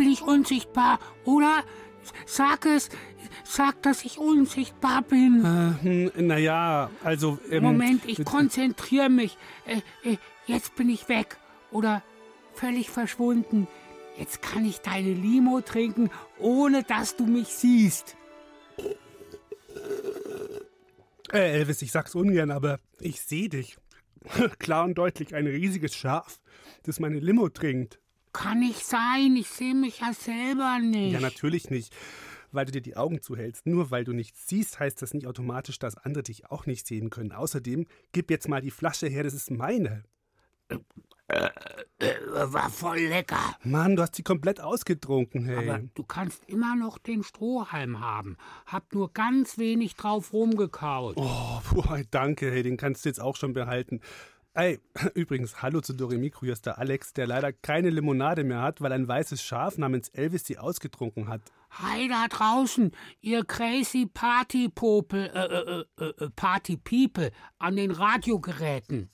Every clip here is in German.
Bin ich unsichtbar, oder? Sag es, sag, dass ich unsichtbar bin. Äh, hm, naja, also. Ähm, Moment, ich konzentriere mich. Äh, äh, jetzt bin ich weg oder völlig verschwunden. Jetzt kann ich deine Limo trinken, ohne dass du mich siehst. Äh, Elvis, ich sag's ungern, aber ich sehe dich. Klar und deutlich ein riesiges Schaf, das meine Limo trinkt. Kann nicht sein, ich sehe mich ja selber nicht. Ja, natürlich nicht, weil du dir die Augen zuhältst. Nur weil du nichts siehst, heißt das nicht automatisch, dass andere dich auch nicht sehen können. Außerdem, gib jetzt mal die Flasche her, das ist meine. Äh, äh, war voll lecker. Mann, du hast sie komplett ausgetrunken, hey. Aber du kannst immer noch den Strohhalm haben. Hab nur ganz wenig drauf rumgekaut. Oh, puh, danke, hey, den kannst du jetzt auch schon behalten. Ey, übrigens, hallo zu Doremikro, hier der Alex, der leider keine Limonade mehr hat, weil ein weißes Schaf namens Elvis sie ausgetrunken hat. Hi da draußen, ihr crazy Party Popel, äh, äh, äh, Party People an den Radiogeräten.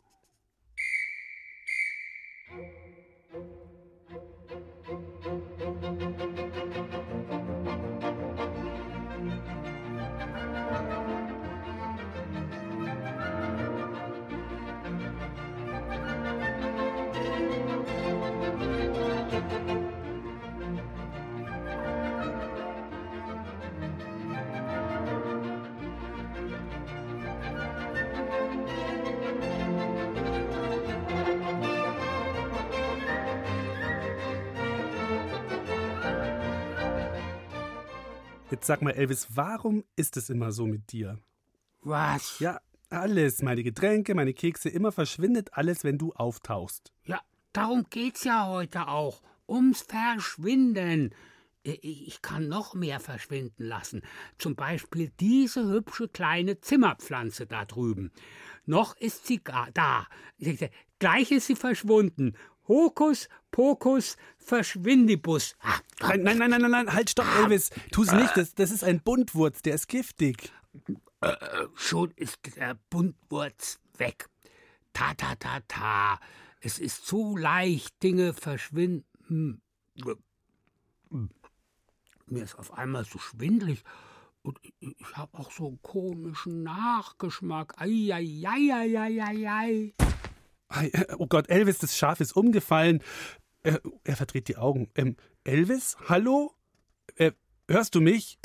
Jetzt sag mal, Elvis, warum ist es immer so mit dir? Was? Ja, alles, meine Getränke, meine Kekse, immer verschwindet alles, wenn du auftauchst. Ja, darum geht's ja heute auch. Ums Verschwinden. Ich kann noch mehr verschwinden lassen. Zum Beispiel diese hübsche kleine Zimmerpflanze da drüben. Noch ist sie da. Gleich ist sie verschwunden. Hokus Pokus Verschwindibus. Ah, nein, nein, nein, nein, nein, halt, stopp, Elvis. Tu's nicht, das, das ist ein Buntwurz, der ist giftig. Äh, schon ist der Buntwurz weg. Ta, ta, ta, ta. Es ist zu leicht, Dinge verschwinden. Mir ist auf einmal so schwindlig und ich habe auch so einen komischen Nachgeschmack. Ei, ei, ei, ei, ei, ei, ei. Oh Gott, Elvis, das Schaf ist umgefallen. Er, er verdreht die Augen. Ähm, Elvis, hallo? Äh, hörst du mich?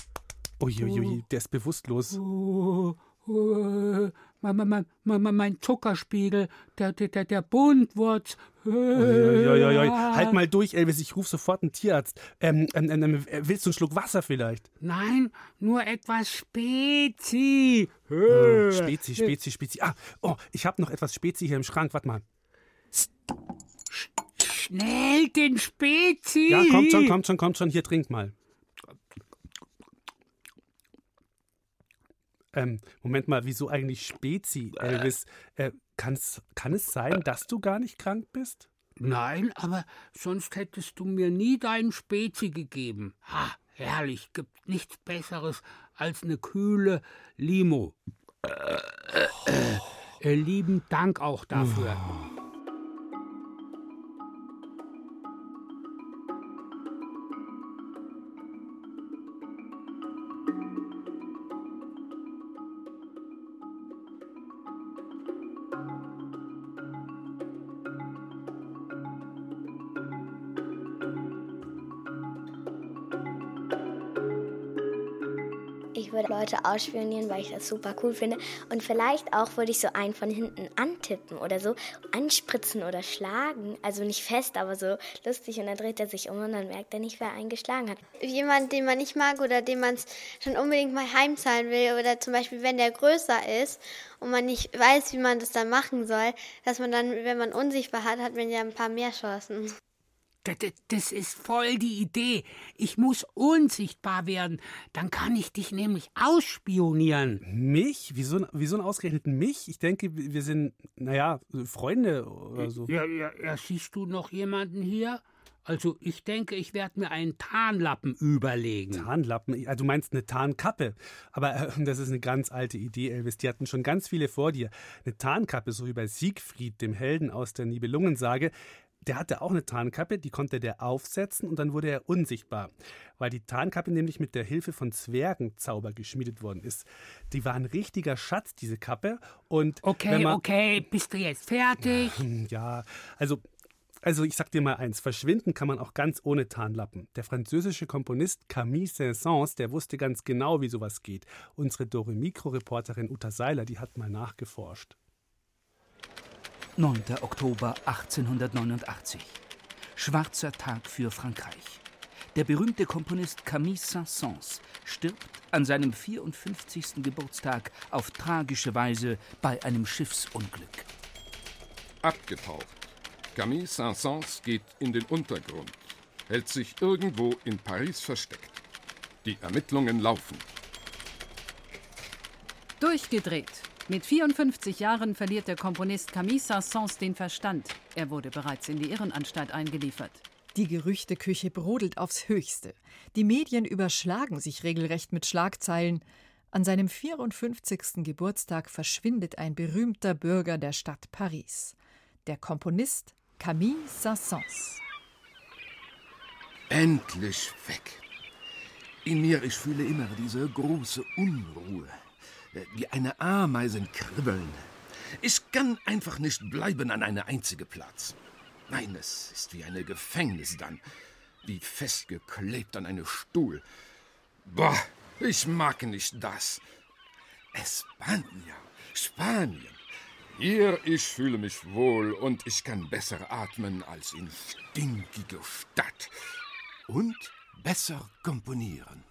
Uiuiui, der ist bewusstlos. Oh, oh, mein, mein, mein, mein Zuckerspiegel, der, der, der Buntwurz. Uiuiui. Halt mal durch, Elvis, ich rufe sofort einen Tierarzt. Ähm, ähm, ähm, willst du einen Schluck Wasser vielleicht? Nein, nur etwas Spezi. Oh, Spezi, Spezi, Spezi. Ah, oh, ich habe noch etwas Spezi hier im Schrank. Warte mal. Schnell den Spezi. Ja, kommt schon, kommt schon, kommt schon. Hier, trink mal. Ähm, Moment mal, wieso eigentlich Spezi, Elvis? Äh, kann's, kann es sein, dass du gar nicht krank bist? Nein, aber sonst hättest du mir nie deinen Spezi gegeben. Ha, herrlich, gibt nichts Besseres als eine kühle Limo. Äh, äh, äh, lieben Dank auch dafür. Oh. Leute ausspionieren, weil ich das super cool finde. Und vielleicht auch würde ich so einen von hinten antippen oder so, anspritzen oder schlagen. Also nicht fest, aber so lustig. Und dann dreht er sich um und dann merkt er nicht, wer einen geschlagen hat. Jemand, den man nicht mag oder den man schon unbedingt mal heimzahlen will. Oder zum Beispiel, wenn der größer ist und man nicht weiß, wie man das dann machen soll, dass man dann, wenn man unsichtbar hat, hat man ja ein paar mehr Chancen. Das ist voll die Idee. Ich muss unsichtbar werden. Dann kann ich dich nämlich ausspionieren. Mich? Wieso, wieso ausgerechnet mich? Ich denke, wir sind, naja, Freunde oder so. Ja, ja, ja, siehst du noch jemanden hier? Also ich denke, ich werde mir einen Tarnlappen überlegen. Tarnlappen? Du meinst eine Tarnkappe. Aber äh, das ist eine ganz alte Idee, Elvis. Die hatten schon ganz viele vor dir. Eine Tarnkappe, so wie bei Siegfried, dem Helden aus der Nibelungensage, der hatte auch eine Tarnkappe, die konnte der aufsetzen und dann wurde er unsichtbar, weil die Tarnkappe nämlich mit der Hilfe von Zwergenzauber geschmiedet worden ist. Die war ein richtiger Schatz, diese Kappe. Und okay, okay, bist du jetzt fertig? Ja, also also ich sag dir mal eins, verschwinden kann man auch ganz ohne Tarnlappen. Der französische Komponist Camille Saint-Saëns, der wusste ganz genau, wie sowas geht. Unsere Dore Mikro-Reporterin Uta Seiler, die hat mal nachgeforscht. 9. Oktober 1889. Schwarzer Tag für Frankreich. Der berühmte Komponist Camille Saint-Saëns stirbt an seinem 54. Geburtstag auf tragische Weise bei einem Schiffsunglück. Abgetaucht. Camille Saint-Saëns geht in den Untergrund, hält sich irgendwo in Paris versteckt. Die Ermittlungen laufen. Durchgedreht. Mit 54 Jahren verliert der Komponist Camille Saint-Saëns den Verstand. Er wurde bereits in die Irrenanstalt eingeliefert. Die Gerüchteküche brodelt aufs Höchste. Die Medien überschlagen sich regelrecht mit Schlagzeilen. An seinem 54. Geburtstag verschwindet ein berühmter Bürger der Stadt Paris. Der Komponist Camille Saint-Saëns. Endlich weg. In mir, ich fühle immer diese große Unruhe wie eine Ameisen kribbeln. Ich kann einfach nicht bleiben an einem einzigen Platz. Nein, es ist wie eine Gefängnis dann, wie festgeklebt an einem Stuhl. Boah, ich mag nicht das. Espanja, Spanien. Hier, ich fühle mich wohl und ich kann besser atmen als in stinkige Stadt. Und besser komponieren.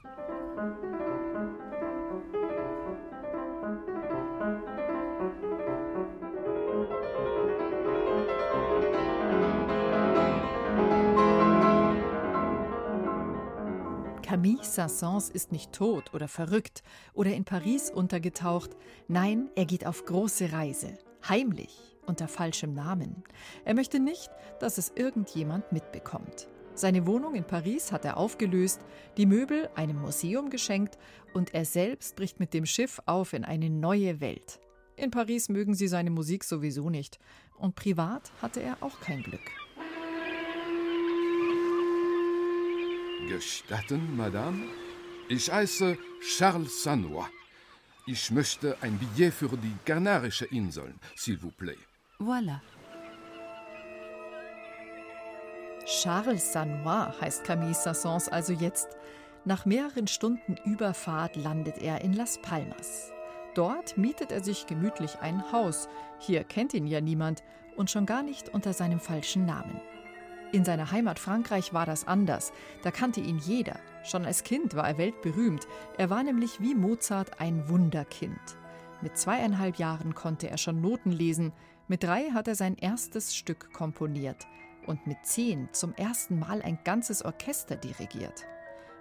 Camille Saint-Saëns ist nicht tot oder verrückt oder in Paris untergetaucht. Nein, er geht auf große Reise. Heimlich, unter falschem Namen. Er möchte nicht, dass es irgendjemand mitbekommt. Seine Wohnung in Paris hat er aufgelöst, die Möbel einem Museum geschenkt und er selbst bricht mit dem Schiff auf in eine neue Welt. In Paris mögen sie seine Musik sowieso nicht und privat hatte er auch kein Glück. Gestatten, Madame? Ich heiße Charles Sanois. Ich möchte ein Billet für die Kanarischen Inseln, s'il vous plaît. Voilà. Charles Sanois heißt Camille Sassons also jetzt. Nach mehreren Stunden Überfahrt landet er in Las Palmas. Dort mietet er sich gemütlich ein Haus. Hier kennt ihn ja niemand und schon gar nicht unter seinem falschen Namen. In seiner Heimat Frankreich war das anders. Da kannte ihn jeder. Schon als Kind war er weltberühmt. Er war nämlich wie Mozart ein Wunderkind. Mit zweieinhalb Jahren konnte er schon Noten lesen. Mit drei hat er sein erstes Stück komponiert. Und mit zehn zum ersten Mal ein ganzes Orchester dirigiert.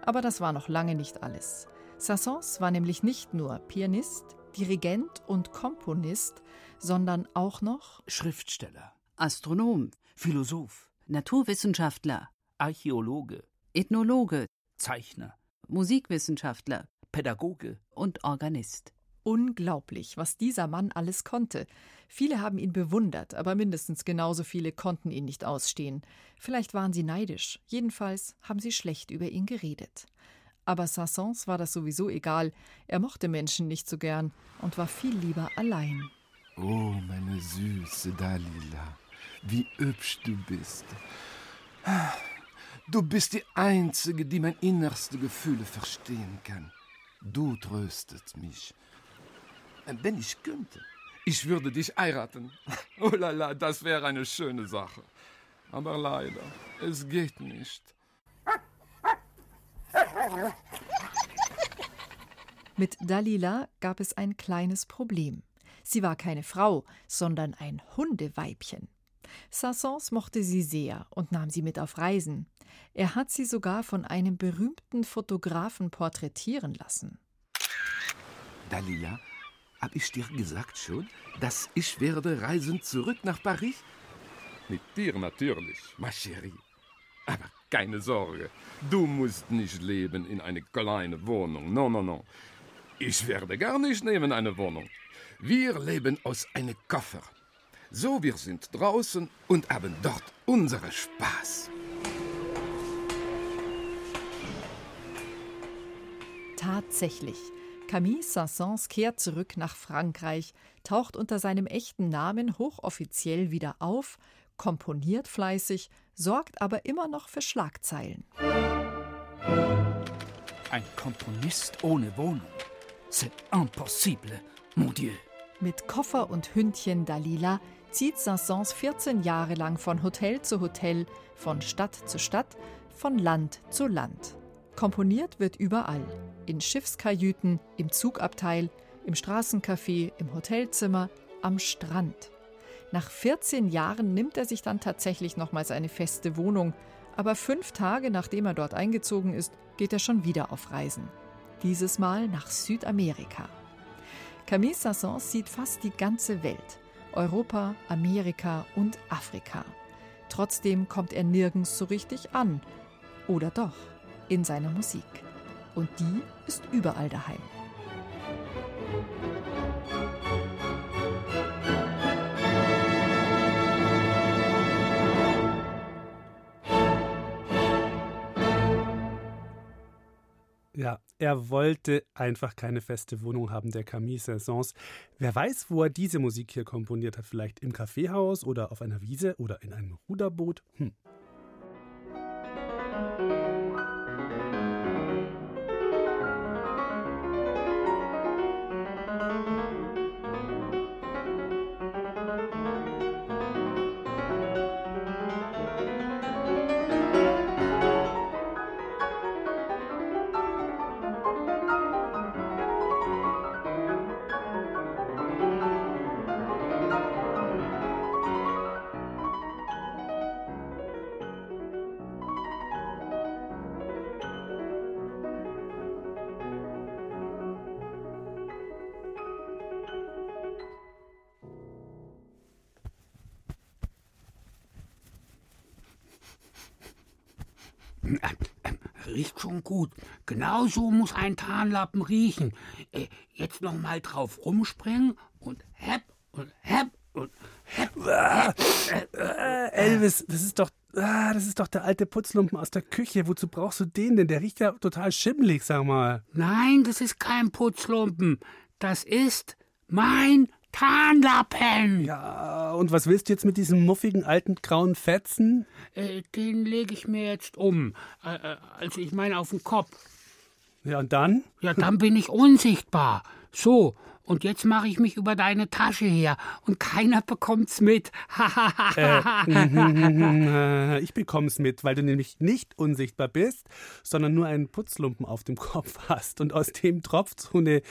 Aber das war noch lange nicht alles. Sassons war nämlich nicht nur Pianist, Dirigent und Komponist, sondern auch noch Schriftsteller, Astronom, Philosoph, Naturwissenschaftler, Archäologe, Ethnologe, Zeichner, Musikwissenschaftler Pädagoge und Organist. Unglaublich, was dieser Mann alles konnte. Viele haben ihn bewundert, aber mindestens genauso viele konnten ihn nicht ausstehen. Vielleicht waren sie neidisch, jedenfalls haben sie schlecht über ihn geredet. Aber Sassons war das sowieso egal. Er mochte Menschen nicht so gern und war viel lieber allein. Oh, meine süße Dalila, wie hübsch du bist. Du bist die Einzige, die mein innerste Gefühle verstehen kann. du tröstet mich. Wenn ich könnte, ich würde dich heiraten. Oh la la, das wäre eine schöne Sache. Aber leider, es geht nicht. Mit Dalila gab es ein kleines Problem. Sie war keine Frau, sondern ein Hundeweibchen. Sassons mochte sie sehr und nahm sie mit auf Reisen. Er hat sie sogar von einem berühmten Fotografen porträtieren lassen. Dalila, hab ich dir gesagt schon, dass ich werde reisen zurück nach Paris? Mit dir natürlich, ma chérie. Aber keine Sorge, du musst nicht leben in eine kleine Wohnung. No, no, no. Ich werde gar nicht nehmen eine Wohnung. Wir leben aus einem Koffer. So, wir sind draußen und haben dort unsere Spaß. Tatsächlich. Camille Saint-Saëns kehrt zurück nach Frankreich, taucht unter seinem echten Namen hochoffiziell wieder auf, komponiert fleißig, sorgt aber immer noch für Schlagzeilen. Ein Komponist ohne Wohnung. C'est impossible, mon Dieu. Mit Koffer und Hündchen Dalila zieht Saint-Saëns 14 Jahre lang von Hotel zu Hotel, von Stadt zu Stadt, von Land zu Land. Komponiert wird überall. In Schiffskajüten, im Zugabteil, im Straßencafé, im Hotelzimmer, am Strand. Nach 14 Jahren nimmt er sich dann tatsächlich nochmals eine feste Wohnung, aber fünf Tage nachdem er dort eingezogen ist, geht er schon wieder auf Reisen. Dieses Mal nach Südamerika. Camille Saint-Saëns sieht fast die ganze Welt. Europa, Amerika und Afrika. Trotzdem kommt er nirgends so richtig an. Oder doch? in seiner Musik. Und die ist überall daheim. Ja, er wollte einfach keine feste Wohnung haben, der Camille Saint-Saëns. Wer weiß, wo er diese Musik hier komponiert hat. Vielleicht im Kaffeehaus oder auf einer Wiese oder in einem Ruderboot. Hm. Riecht schon gut. Genau so muss ein Tarnlappen riechen. Äh, jetzt noch mal drauf rumspringen und hepp und hepp und hepp. Ah, äh, Elvis, das ist doch ah, das ist doch der alte Putzlumpen aus der Küche. Wozu brauchst du den denn? Der riecht ja total schimmelig, sag mal. Nein, das ist kein Putzlumpen. Das ist mein Tarnlappen. Ja, und was willst du jetzt mit diesem muffigen alten grauen Fetzen? Äh, den lege ich mir jetzt um. Äh, äh, also ich meine auf den Kopf. Ja, und dann? Ja, dann bin ich unsichtbar. So, und jetzt mache ich mich über deine Tasche her und keiner bekommt's mit. äh, ich bekomm's mit, weil du nämlich nicht unsichtbar bist, sondern nur einen Putzlumpen auf dem Kopf hast und aus dem tropft so eine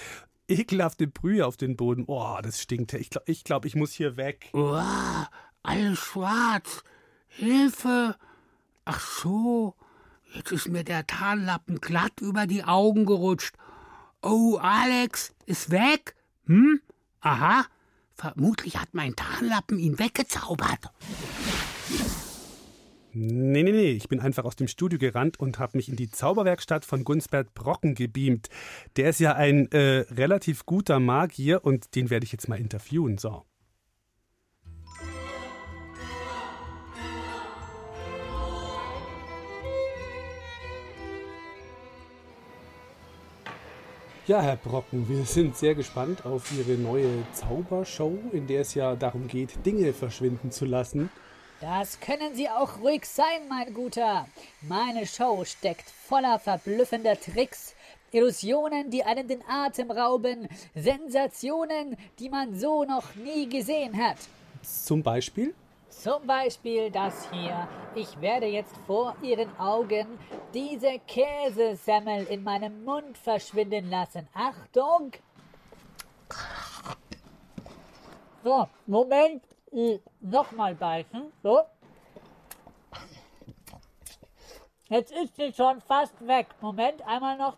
ekelhafte Brühe auf den Boden. Oh, das stinkt. Ich glaube, ich, glaub, ich muss hier weg. Oh, alles schwarz. Hilfe. Ach so, jetzt ist mir der Tarnlappen glatt über die Augen gerutscht. Oh, Alex ist weg? Hm? Aha. Vermutlich hat mein Tarnlappen ihn weggezaubert. Nee, nee, nee, ich bin einfach aus dem Studio gerannt und habe mich in die Zauberwerkstatt von Gunsbert Brocken gebeamt. Der ist ja ein äh, relativ guter Magier und den werde ich jetzt mal interviewen. So. Ja, Herr Brocken, wir sind sehr gespannt auf Ihre neue Zaubershow, in der es ja darum geht, Dinge verschwinden zu lassen. Das können Sie auch ruhig sein, mein Guter. Meine Show steckt voller verblüffender Tricks, Illusionen, die einen den Atem rauben, Sensationen, die man so noch nie gesehen hat. Zum Beispiel? Zum Beispiel das hier. Ich werde jetzt vor Ihren Augen diese Käsesemmel in meinem Mund verschwinden lassen. Achtung! So, Moment. Nochmal beißen. So. Jetzt ist sie schon fast weg. Moment, einmal noch.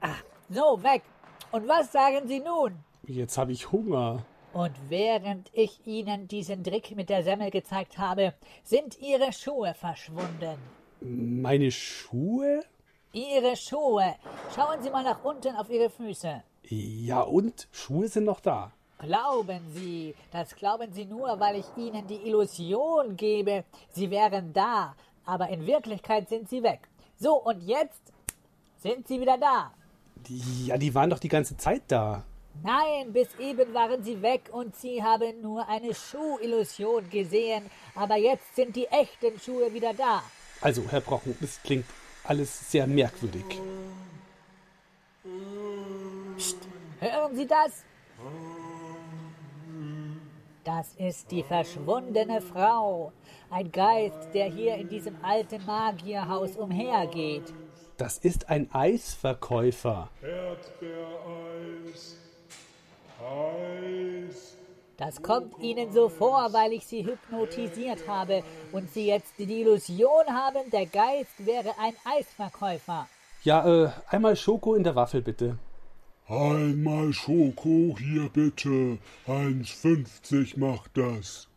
Ah, so, weg. Und was sagen Sie nun? Jetzt habe ich Hunger. Und während ich Ihnen diesen Trick mit der Semmel gezeigt habe, sind Ihre Schuhe verschwunden. Meine Schuhe? Ihre Schuhe. Schauen Sie mal nach unten auf Ihre Füße. Ja, und? Schuhe sind noch da. Glauben Sie, das glauben Sie nur, weil ich Ihnen die Illusion gebe, Sie wären da, aber in Wirklichkeit sind Sie weg. So, und jetzt sind Sie wieder da. Ja, die waren doch die ganze Zeit da. Nein, bis eben waren sie weg und sie haben nur eine Schuhillusion gesehen, aber jetzt sind die echten Schuhe wieder da. Also, Herr Brocken, das klingt alles sehr merkwürdig. Hören Sie das? Das ist die verschwundene Frau, ein Geist, der hier in diesem alten Magierhaus umhergeht. Das ist ein Eisverkäufer. Erdbeereis. Eis. Das kommt Ihnen so vor, weil ich Sie hypnotisiert habe und Sie jetzt die Illusion haben, der Geist wäre ein Eisverkäufer. Ja, äh, einmal Schoko in der Waffel, bitte. Einmal Schoko hier bitte. 1,50 macht das.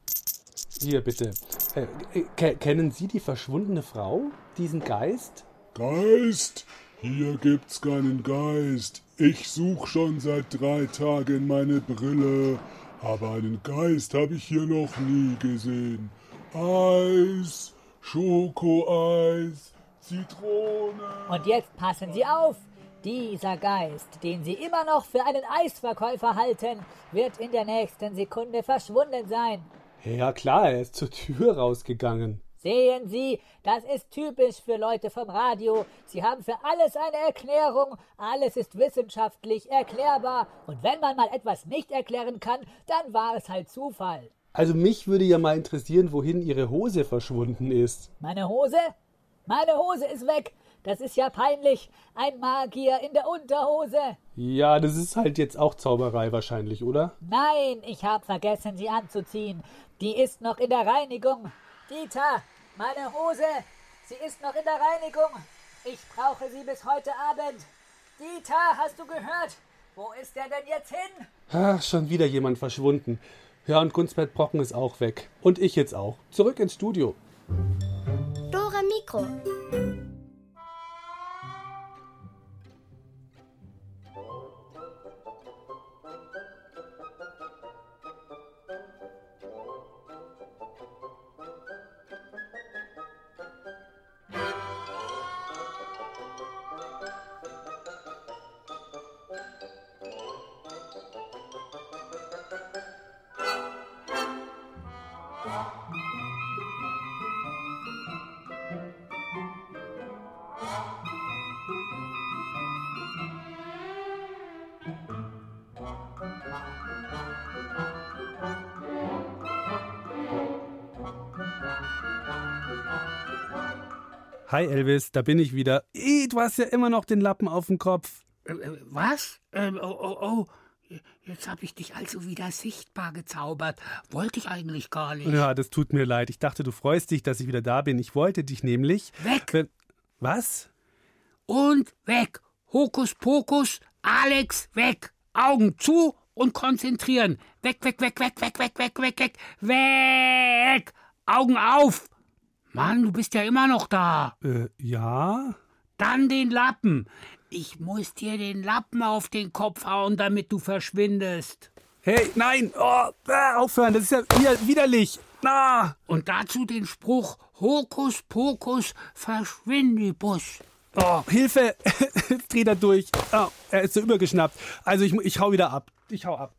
Hier, bitte. Äh, äh, kennen Sie die verschwundene Frau? Diesen Geist? Geist? Hier gibt's keinen Geist. Ich such schon seit drei Tagen meine Brille, aber einen Geist habe ich hier noch nie gesehen. Eis, Schokoeis, Zitrone. Und jetzt passen Sie auf! Dieser Geist, den Sie immer noch für einen Eisverkäufer halten, wird in der nächsten Sekunde verschwunden sein. Ja klar, er ist zur Tür rausgegangen. Sehen Sie, das ist typisch für Leute vom Radio. Sie haben für alles eine Erklärung, alles ist wissenschaftlich erklärbar, und wenn man mal etwas nicht erklären kann, dann war es halt Zufall. Also mich würde ja mal interessieren, wohin Ihre Hose verschwunden ist. Meine Hose? Meine Hose ist weg. Das ist ja peinlich. Ein Magier in der Unterhose. Ja, das ist halt jetzt auch Zauberei wahrscheinlich, oder? Nein, ich habe vergessen, sie anzuziehen. Die ist noch in der Reinigung. Dieter, meine Hose, sie ist noch in der Reinigung. Ich brauche sie bis heute Abend. Dieter, hast du gehört? Wo ist der denn jetzt hin? Ach, schon wieder jemand verschwunden. Ja, und Gunstbert Brocken ist auch weg. Und ich jetzt auch. Zurück ins Studio. Dora Mikro. Hi Elvis, da bin ich wieder. Ih, du hast ja immer noch den Lappen auf dem Kopf. Äh, was? Ähm, oh, oh, oh. Jetzt habe ich dich also wieder sichtbar gezaubert. Wollte ich eigentlich gar nicht. Ja, das tut mir leid. Ich dachte, du freust dich, dass ich wieder da bin. Ich wollte dich nämlich. Weg! Wenn, was? Und weg! Hokus Pokus, Alex, weg! Augen zu und konzentrieren. Weg, weg, weg, weg, weg, weg, weg, weg, weg, weg! Augen auf! Mann, du bist ja immer noch da. Äh, ja? Dann den Lappen. Ich muss dir den Lappen auf den Kopf hauen, damit du verschwindest. Hey, nein! Oh, äh, aufhören, das ist ja wieder widerlich. Na! Und dazu den Spruch Hokus Pokus Verschwindibus. Oh, Hilfe! Dreht er durch. Oh, er ist so übergeschnappt. Also ich, ich hau wieder ab. Ich hau ab.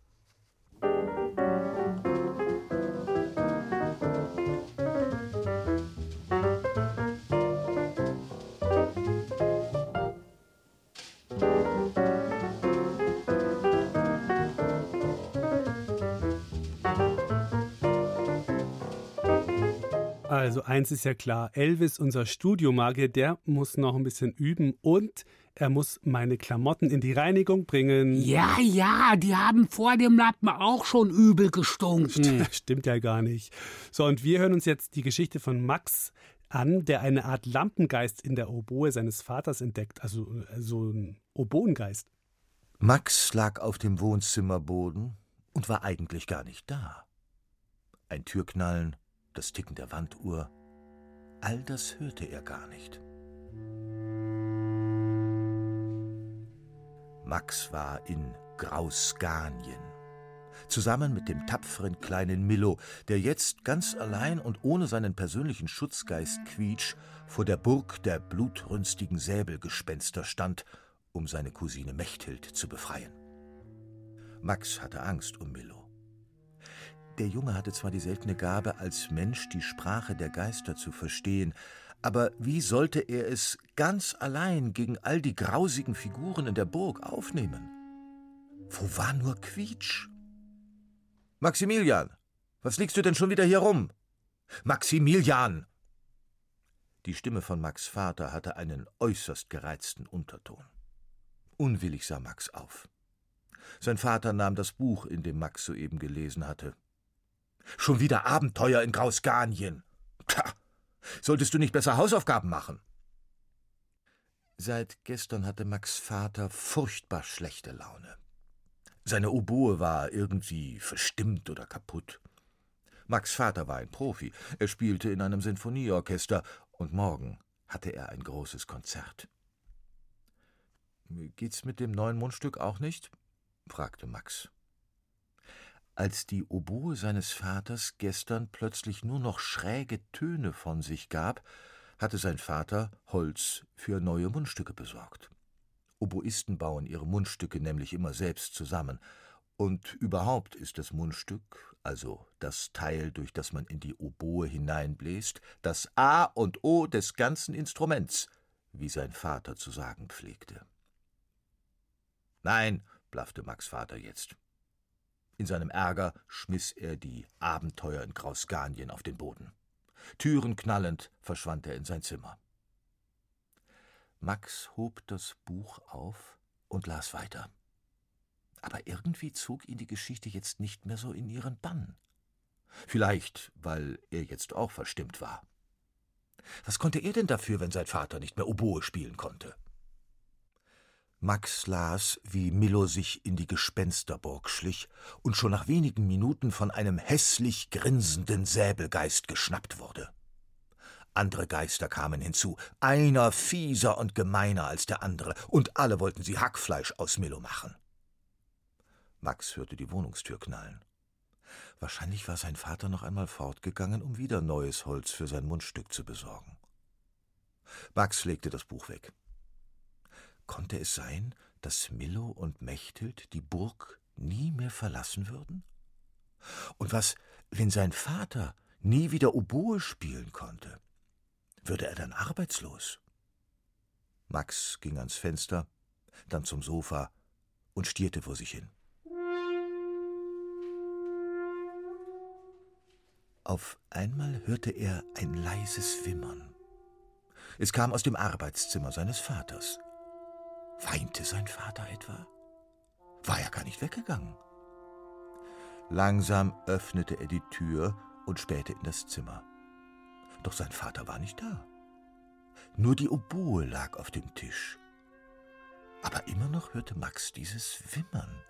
Also eins ist ja klar, Elvis, unser Studiomagier, der muss noch ein bisschen üben und er muss meine Klamotten in die Reinigung bringen. Ja, ja, die haben vor dem Lappen auch schon übel gestunken. Stimmt ja gar nicht. So, und wir hören uns jetzt die Geschichte von Max an, der eine Art Lampengeist in der Oboe seines Vaters entdeckt, also so ein Oboengeist. Max lag auf dem Wohnzimmerboden und war eigentlich gar nicht da. Ein Türknallen, das Ticken der Wanduhr, all das hörte er gar nicht. Max war in Grausganien, zusammen mit dem tapferen kleinen Milo, der jetzt ganz allein und ohne seinen persönlichen Schutzgeist Quietsch vor der Burg der blutrünstigen Säbelgespenster stand, um seine Cousine Mechthild zu befreien. Max hatte Angst um Milo. Der Junge hatte zwar die seltene Gabe, als Mensch die Sprache der Geister zu verstehen, aber wie sollte er es ganz allein gegen all die grausigen Figuren in der Burg aufnehmen? Wo war nur Quietsch? Maximilian, was liegst du denn schon wieder hier rum? Maximilian! Die Stimme von Max Vater hatte einen äußerst gereizten Unterton. Unwillig sah Max auf. Sein Vater nahm das Buch, in dem Max soeben gelesen hatte. Schon wieder Abenteuer in Grausganien. Tja, solltest du nicht besser Hausaufgaben machen? Seit gestern hatte Max Vater furchtbar schlechte Laune. Seine Oboe war irgendwie verstimmt oder kaputt. Max Vater war ein Profi. Er spielte in einem Sinfonieorchester und morgen hatte er ein großes Konzert. Geht's mit dem neuen Mundstück auch nicht? fragte Max. Als die Oboe seines Vaters gestern plötzlich nur noch schräge Töne von sich gab, hatte sein Vater Holz für neue Mundstücke besorgt. Oboisten bauen ihre Mundstücke nämlich immer selbst zusammen, und überhaupt ist das Mundstück, also das Teil, durch das man in die Oboe hineinbläst, das A und O des ganzen Instruments, wie sein Vater zu sagen pflegte. Nein, blaffte Max Vater jetzt. In seinem Ärger schmiss er die Abenteuer in Grausganien auf den Boden. Türen knallend verschwand er in sein Zimmer. Max hob das Buch auf und las weiter. Aber irgendwie zog ihn die Geschichte jetzt nicht mehr so in ihren Bann. Vielleicht, weil er jetzt auch verstimmt war. Was konnte er denn dafür, wenn sein Vater nicht mehr Oboe spielen konnte? Max las, wie Milo sich in die Gespensterburg schlich und schon nach wenigen Minuten von einem hässlich grinsenden Säbelgeist geschnappt wurde. Andere Geister kamen hinzu, einer fieser und gemeiner als der andere, und alle wollten sie Hackfleisch aus Milo machen. Max hörte die Wohnungstür knallen. Wahrscheinlich war sein Vater noch einmal fortgegangen, um wieder neues Holz für sein Mundstück zu besorgen. Max legte das Buch weg. Konnte es sein, dass Milo und Mechthild die Burg nie mehr verlassen würden? Und was, wenn sein Vater nie wieder Oboe spielen konnte? Würde er dann arbeitslos? Max ging ans Fenster, dann zum Sofa und stierte vor sich hin. Auf einmal hörte er ein leises Wimmern. Es kam aus dem Arbeitszimmer seines Vaters. Weinte sein Vater etwa? War er gar nicht weggegangen? Langsam öffnete er die Tür und spähte in das Zimmer. Doch sein Vater war nicht da. Nur die Oboe lag auf dem Tisch. Aber immer noch hörte Max dieses Wimmern.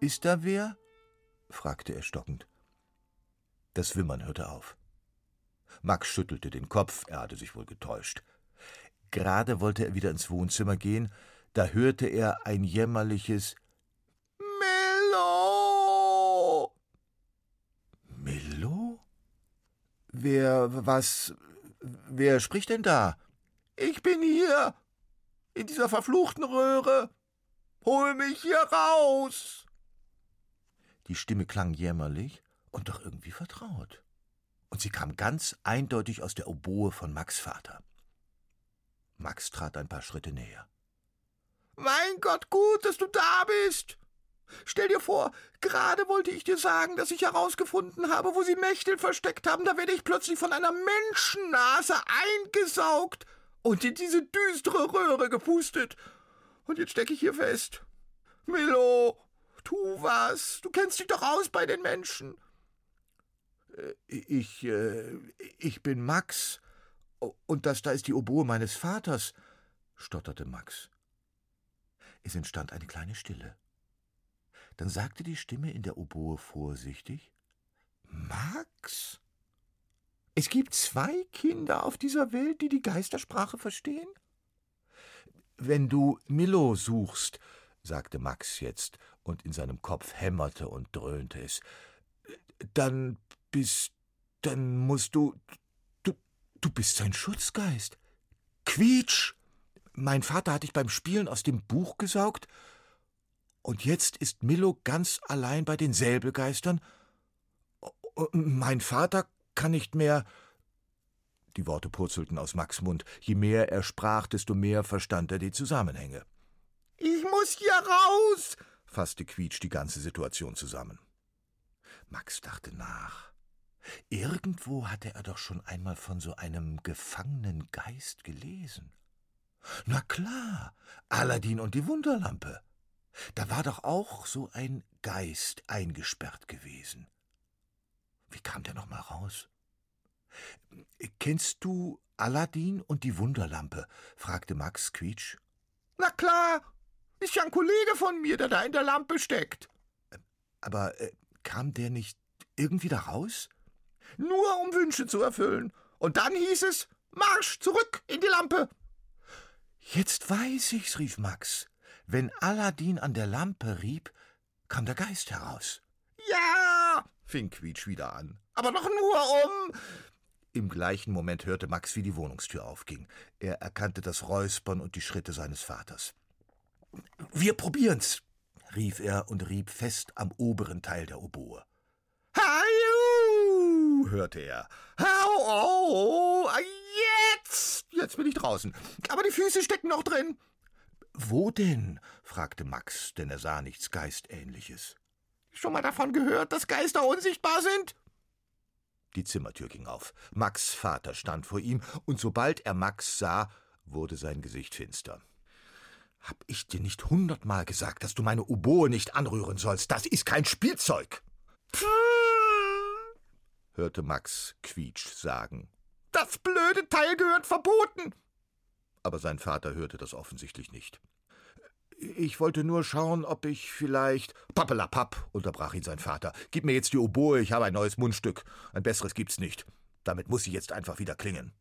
Ist da wer? fragte er stockend. Das Wimmern hörte auf. Max schüttelte den Kopf, er hatte sich wohl getäuscht. Gerade wollte er wieder ins Wohnzimmer gehen, da hörte er ein jämmerliches Milo. Milo? Wer, was, wer spricht denn da? Ich bin hier, in dieser verfluchten Röhre. Hol mich hier raus! Die Stimme klang jämmerlich und doch irgendwie vertraut. Und sie kam ganz eindeutig aus der Oboe von Max Vater. Max trat ein paar Schritte näher. Mein Gott, gut, dass du da bist. Stell dir vor, gerade wollte ich dir sagen, dass ich herausgefunden habe, wo sie Mächtel versteckt haben. Da werde ich plötzlich von einer Menschennase eingesaugt und in diese düstere Röhre gepustet. Und jetzt stecke ich hier fest. Milo, tu was. Du kennst dich doch aus bei den Menschen. Äh, ich, äh, ich bin Max. Und das da ist die Oboe meines Vaters, stotterte Max. Es entstand eine kleine Stille. Dann sagte die Stimme in der Oboe vorsichtig Max? Es gibt zwei Kinder auf dieser Welt, die die Geistersprache verstehen? Wenn du Milo suchst, sagte Max jetzt, und in seinem Kopf hämmerte und dröhnte es, dann bist, dann musst du, du, bist sein Schutzgeist. Quietsch! Mein Vater hat dich beim Spielen aus dem Buch gesaugt und jetzt ist Milo ganz allein bei den Säbelgeistern. Mein Vater kann nicht mehr. Die Worte purzelten aus Max Mund. Je mehr er sprach, desto mehr verstand er die Zusammenhänge. Ich muss hier raus, fasste Quietsch die ganze Situation zusammen. Max dachte nach. Irgendwo hatte er doch schon einmal von so einem gefangenen Geist gelesen. Na klar, Aladdin und die Wunderlampe. Da war doch auch so ein Geist eingesperrt gewesen. Wie kam der noch mal raus? Kennst du Aladdin und die Wunderlampe? fragte Max Quietsch. Na klar, ist ja ein Kollege von mir, der da in der Lampe steckt. Aber äh, kam der nicht irgendwie da raus? Nur um Wünsche zu erfüllen. Und dann hieß es Marsch zurück in die Lampe. Jetzt weiß ich's, rief Max. Wenn Aladdin an der Lampe rieb, kam der Geist heraus. Ja, fing Quietsch wieder an. Aber doch nur um. Im gleichen Moment hörte Max, wie die Wohnungstür aufging. Er erkannte das Räuspern und die Schritte seines Vaters. Wir probieren's, rief er und rieb fest am oberen Teil der Oboe. Hörte er. Hau, oh, jetzt! Jetzt bin ich draußen. Aber die Füße stecken noch drin. Wo denn? fragte Max, denn er sah nichts Geistähnliches. Schon mal davon gehört, dass Geister unsichtbar sind? Die Zimmertür ging auf. Max Vater stand vor ihm, und sobald er Max sah, wurde sein Gesicht finster. Hab ich dir nicht hundertmal gesagt, dass du meine Oboe nicht anrühren sollst? Das ist kein Spielzeug! Pfff, hörte Max Quietsch sagen. Das blöde Teil gehört verboten! aber sein Vater hörte das offensichtlich nicht. Ich wollte nur schauen, ob ich vielleicht. Pappelapapp, unterbrach ihn sein Vater. Gib mir jetzt die Oboe, ich habe ein neues Mundstück. Ein besseres gibt's nicht. Damit muss sie jetzt einfach wieder klingen.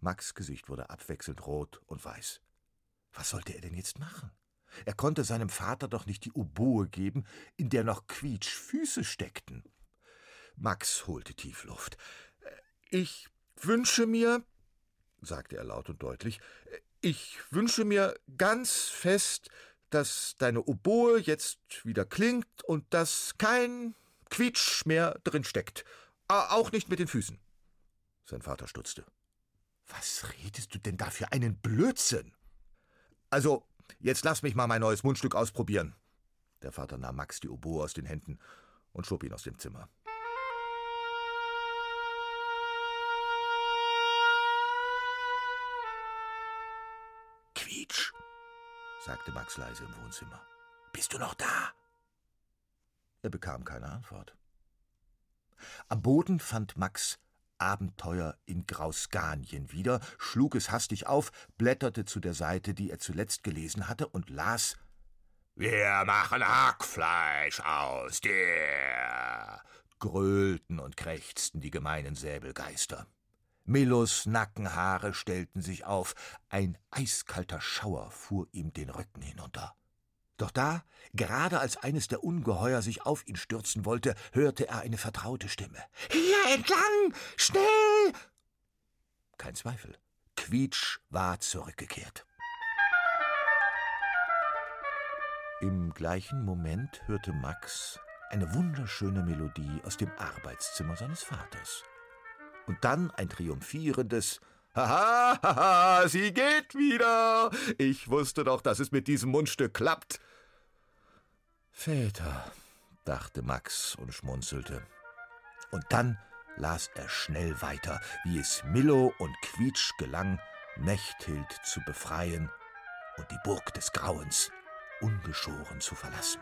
Max' Gesicht wurde abwechselnd rot und weiß. Was sollte er denn jetzt machen? Er konnte seinem Vater doch nicht die Oboe geben, in der noch Quietsch Füße steckten. Max holte tief Luft. Ich wünsche mir, sagte er laut und deutlich, ich wünsche mir ganz fest, dass deine Oboe jetzt wieder klingt und dass kein Quietsch mehr drin steckt. Auch nicht mit den Füßen. Sein Vater stutzte. Was redest du denn da für einen Blödsinn? Also, jetzt lass mich mal mein neues Mundstück ausprobieren. Der Vater nahm Max die Oboe aus den Händen und schob ihn aus dem Zimmer. Sagte Max leise im Wohnzimmer. Bist du noch da? Er bekam keine Antwort. Am Boden fand Max Abenteuer in Grausganien wieder, schlug es hastig auf, blätterte zu der Seite, die er zuletzt gelesen hatte, und las Wir machen Hackfleisch aus der grölten und krächzten die gemeinen Säbelgeister. Milos Nackenhaare stellten sich auf, ein eiskalter Schauer fuhr ihm den Rücken hinunter. Doch da, gerade als eines der Ungeheuer sich auf ihn stürzen wollte, hörte er eine vertraute Stimme. Hier entlang! Schnell! Kein Zweifel. Quietsch war zurückgekehrt. Im gleichen Moment hörte Max eine wunderschöne Melodie aus dem Arbeitszimmer seines Vaters und dann ein triumphierendes Haha, haha, sie geht wieder. Ich wusste doch, dass es mit diesem Mundstück klappt. Väter, dachte Max und schmunzelte. Und dann las er schnell weiter, wie es Millo und Quietsch gelang, Mechthild zu befreien und die Burg des Grauens ungeschoren zu verlassen.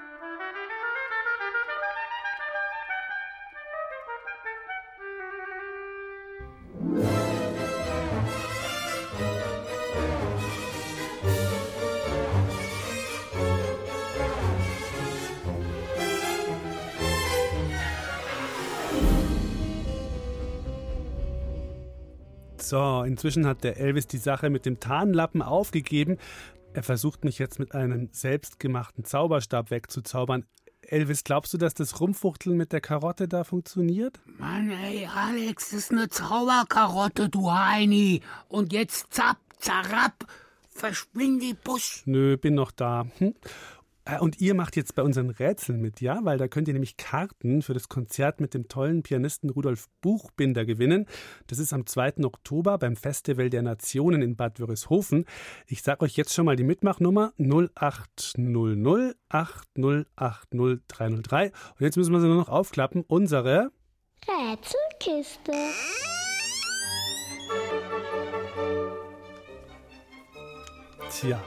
So, inzwischen hat der Elvis die Sache mit dem Tarnlappen aufgegeben. Er versucht mich jetzt mit einem selbstgemachten Zauberstab wegzuzaubern. Elvis, glaubst du, dass das Rumfuchteln mit der Karotte da funktioniert? Mann, ey, Alex, das ist eine Zauberkarotte, du Heini. Und jetzt zapp, zarrapp, verschwind die Busch. Nö, bin noch da. Hm? Äh, und ihr macht jetzt bei unseren Rätseln mit, ja? Weil da könnt ihr nämlich Karten für das Konzert mit dem tollen Pianisten Rudolf Buchbinder gewinnen. Das ist am 2. Oktober beim Festival der Nationen in Bad Wörishofen. Ich sage euch jetzt schon mal die Mitmachnummer 0800 8080 303. Und jetzt müssen wir sie nur noch aufklappen. Unsere Rätselkiste. Tja.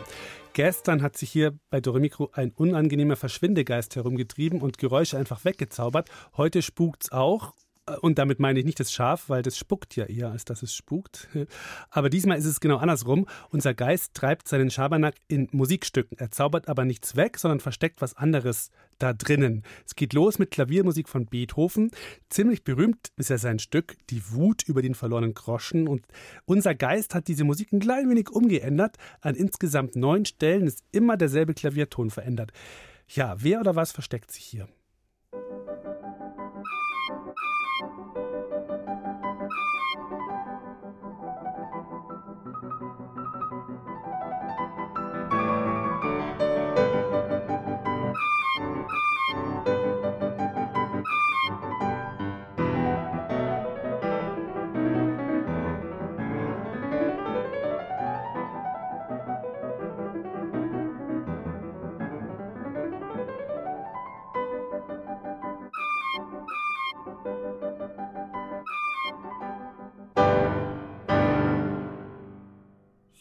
Gestern hat sich hier bei Doremikro ein unangenehmer Verschwindegeist herumgetrieben und Geräusche einfach weggezaubert. Heute spukt's auch. Und damit meine ich nicht das Schaf, weil das spuckt ja eher, als dass es spukt. Aber diesmal ist es genau andersrum. Unser Geist treibt seinen Schabernack in Musikstücken. Er zaubert aber nichts weg, sondern versteckt was anderes da drinnen. Es geht los mit Klaviermusik von Beethoven. Ziemlich berühmt ist ja sein Stück Die Wut über den verlorenen Groschen. Und unser Geist hat diese Musik ein klein wenig umgeändert. An insgesamt neun Stellen ist immer derselbe Klavierton verändert. Ja, wer oder was versteckt sich hier?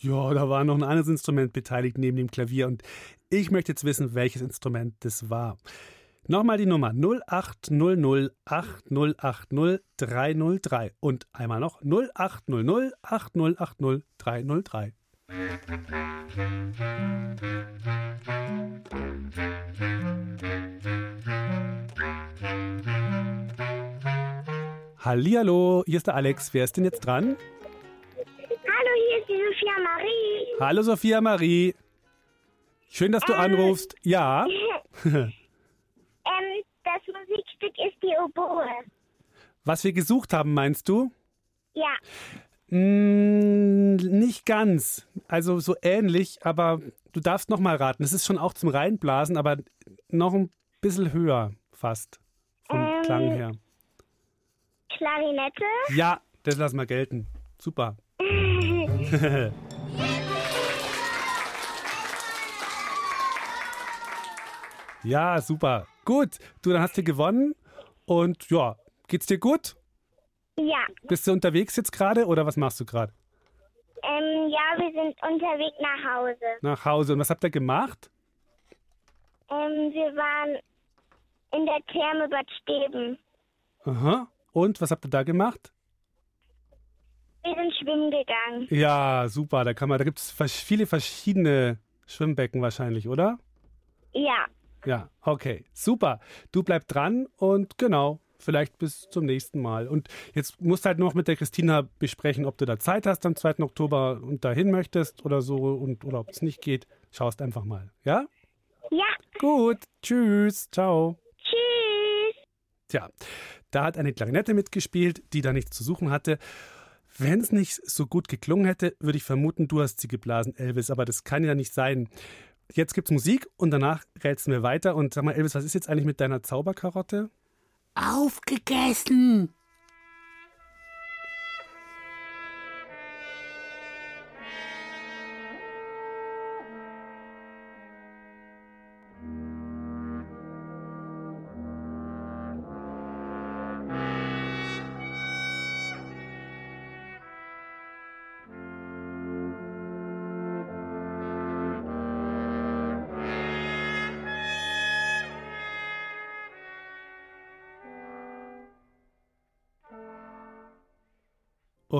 Ja, da war noch ein anderes Instrument beteiligt neben dem Klavier und ich möchte jetzt wissen, welches Instrument das war. Nochmal die Nummer 0800 8080 303 und einmal noch 0800 8080 303. Hallihallo, hier ist der Alex. Wer ist denn jetzt dran? Die Sophia Marie. Hallo Sophia Marie. Schön, dass du Ähm. anrufst. Ja. ähm, das Musikstück ist die Oboe. Was wir gesucht haben, meinst du? Ja. Mm, nicht ganz. Also so ähnlich, aber du darfst noch mal raten. Es ist schon auch zum Reinblasen, aber noch ein bisschen höher fast vom Ähm. Klang her. Klarinette. Ja, das lassen wir gelten. Super. ja, super. Gut, du, dann hast du gewonnen. Und ja, geht's dir gut? ja. Bist du unterwegs jetzt gerade oder was machst du gerade? Ähm, ja, wir sind unterwegs nach Hause. Nach Hause. Und was habt ihr gemacht? Ähm, wir waren in der Therme Bad Steben. Aha. Und was habt ihr da gemacht? Wir sind schwimmen gegangen. Ja, super. Da kann man, da gibt es viele verschiedene Schwimmbecken wahrscheinlich, oder? Ja. Ja, okay. Super. Du bleib dran und genau, vielleicht bis zum nächsten Mal. Und jetzt musst du halt noch mit der Christina besprechen, ob du da Zeit hast am 2. Oktober und dahin möchtest oder so und oder ob es nicht geht. Schaust einfach mal. Ja? Ja. Gut. Tschüss. Ciao. Tschüss. Tja, da hat eine Klarinette mitgespielt, die da nichts zu suchen hatte. Wenn es nicht so gut geklungen hätte, würde ich vermuten, du hast sie geblasen, Elvis, aber das kann ja nicht sein. Jetzt gibt's Musik und danach rätseln wir weiter. Und sag mal, Elvis, was ist jetzt eigentlich mit deiner Zauberkarotte? Aufgegessen!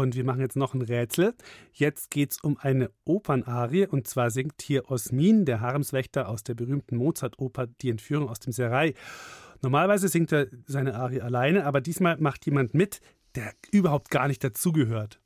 Und wir machen jetzt noch ein Rätsel. Jetzt geht's um eine Opernarie und zwar singt hier Osmin, der Haremswächter aus der berühmten Mozart-Oper Die Entführung aus dem Serai. Normalerweise singt er seine Arie alleine, aber diesmal macht jemand mit, der überhaupt gar nicht dazugehört.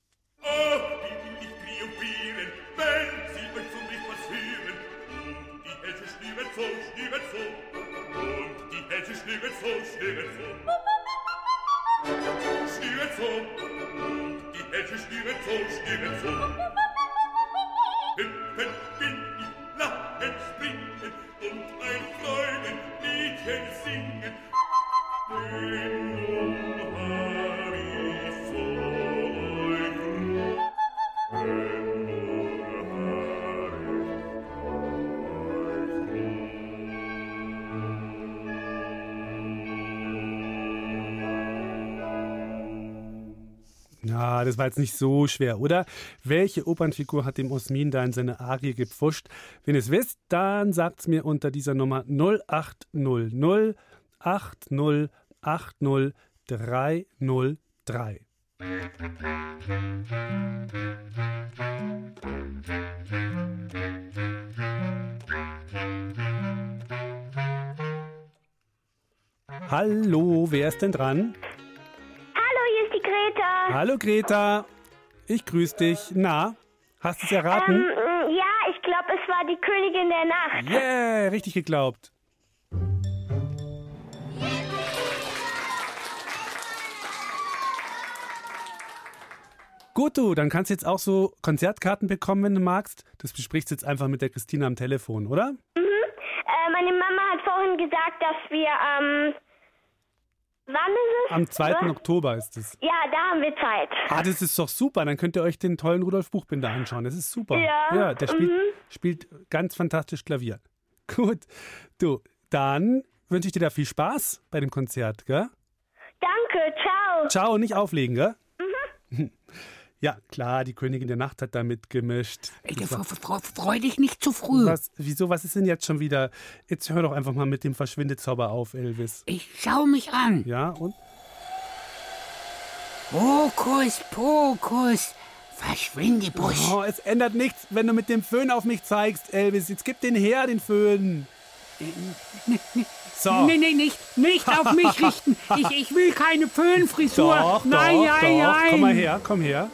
Das war jetzt nicht so schwer, oder? Welche Opernfigur hat dem Osmin da in seine Arie gepfuscht? Wenn ihr es wisst, dann sagt's mir unter dieser Nummer 0800 8080 303. Hallo, wer ist denn dran? Hallo Greta, ich grüße dich. Na, hast du es erraten? Ähm, ja, ich glaube, es war die Königin der Nacht. Yeah, richtig geglaubt. Gut, du, dann kannst du jetzt auch so Konzertkarten bekommen, wenn du magst. Das besprichst du jetzt einfach mit der Christina am Telefon, oder? Mhm. Äh, meine Mama hat vorhin gesagt, dass wir am. Wann ist es? Am 2. Was? Oktober ist es. Ja, da haben wir Zeit. Ah, das ist doch super. Dann könnt ihr euch den tollen Rudolf Buchbinder anschauen. Das ist super. Ja, Ja, der spielt, mhm. spielt ganz fantastisch Klavier. Gut. Du, dann wünsche ich dir da viel Spaß bei dem Konzert, gell? Danke, ciao. Ciao, nicht auflegen, gell? Mhm. Ja, klar, die Königin der Nacht hat da mitgemischt. Ey, freu dich nicht zu früh. Was, wieso, was ist denn jetzt schon wieder? Jetzt hör doch einfach mal mit dem Verschwindezauber auf, Elvis. Ich schau mich an. Ja, und? Hokus Pokus. Verschwinde, Busch. Oh, es ändert nichts, wenn du mit dem Föhn auf mich zeigst, Elvis. Jetzt gib den her, den Föhn. So. Nee, nee, nicht, nicht auf mich richten. Ich, ich will keine Föhnfrisur. Doch, nein, doch, nein, doch. nein. Komm mal her, komm her.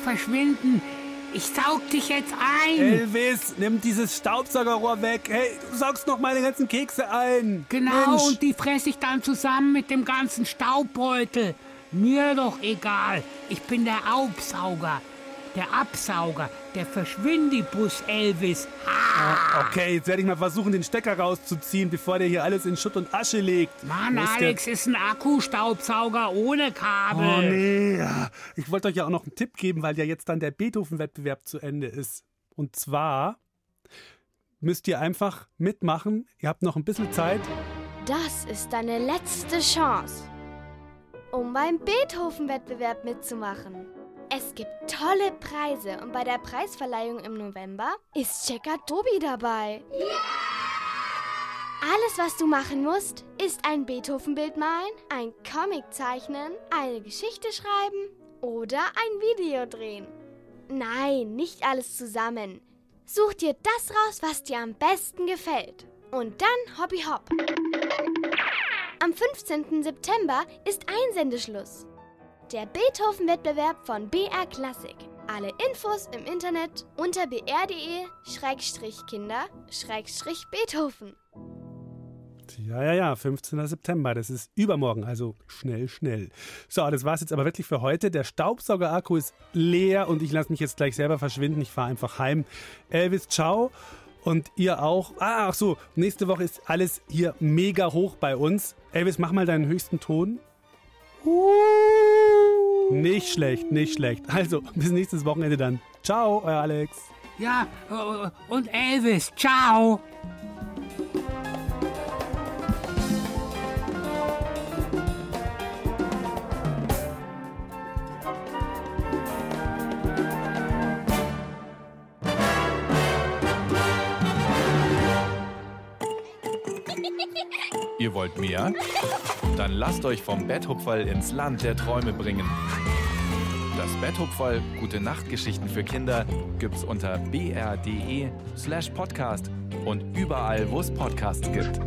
Verschwinden. Ich saug dich jetzt ein. Elvis, nimm dieses Staubsaugerrohr weg. Hey, du saugst noch meine ganzen Kekse ein. Genau, Mensch. und die fresse ich dann zusammen mit dem ganzen Staubbeutel. Mir doch egal. Ich bin der Aufsauger. Der Absauger. Der Verschwindibus Elvis. Ah, Okay, jetzt werde ich mal versuchen, den Stecker rauszuziehen, bevor der hier alles in Schutt und Asche legt. Mann, Alex ist ein Akkustaubsauger ohne Kabel. Oh nee, ich wollte euch ja auch noch einen Tipp geben, weil ja jetzt dann der Beethoven-Wettbewerb zu Ende ist. Und zwar müsst ihr einfach mitmachen. Ihr habt noch ein bisschen Zeit. Das ist deine letzte Chance, um beim Beethoven-Wettbewerb mitzumachen. Es gibt tolle Preise und bei der Preisverleihung im November ist Checker Tobi dabei. Alles, was du machen musst, ist ein Beethoven-Bild malen, ein Comic zeichnen, eine Geschichte schreiben oder ein Video drehen. Nein, nicht alles zusammen. Such dir das raus, was dir am besten gefällt. Und dann Hobby Hopp. Am 15. September ist Einsendeschluss. Der Beethoven-Wettbewerb von BR Klassik. Alle Infos im Internet unter br.de-kinder-beethoven. Ja, ja, ja, 15. September, das ist übermorgen, also schnell, schnell. So, das war's jetzt aber wirklich für heute. Der Staubsauger-Akku ist leer und ich lasse mich jetzt gleich selber verschwinden. Ich fahre einfach heim. Elvis, ciao. Und ihr auch. Ah, ach so, nächste Woche ist alles hier mega hoch bei uns. Elvis, mach mal deinen höchsten Ton. Uh. Nicht schlecht, nicht schlecht. Also, bis nächstes Wochenende dann. Ciao, euer Alex. Ja, äh, und Elvis, ciao. Ihr wollt mehr? Dann lasst euch vom Betthupferl ins Land der Träume bringen. Das Betthupferl, gute Nachtgeschichten für Kinder, gibt's unter br.de slash podcast und überall, wo es Podcasts gibt.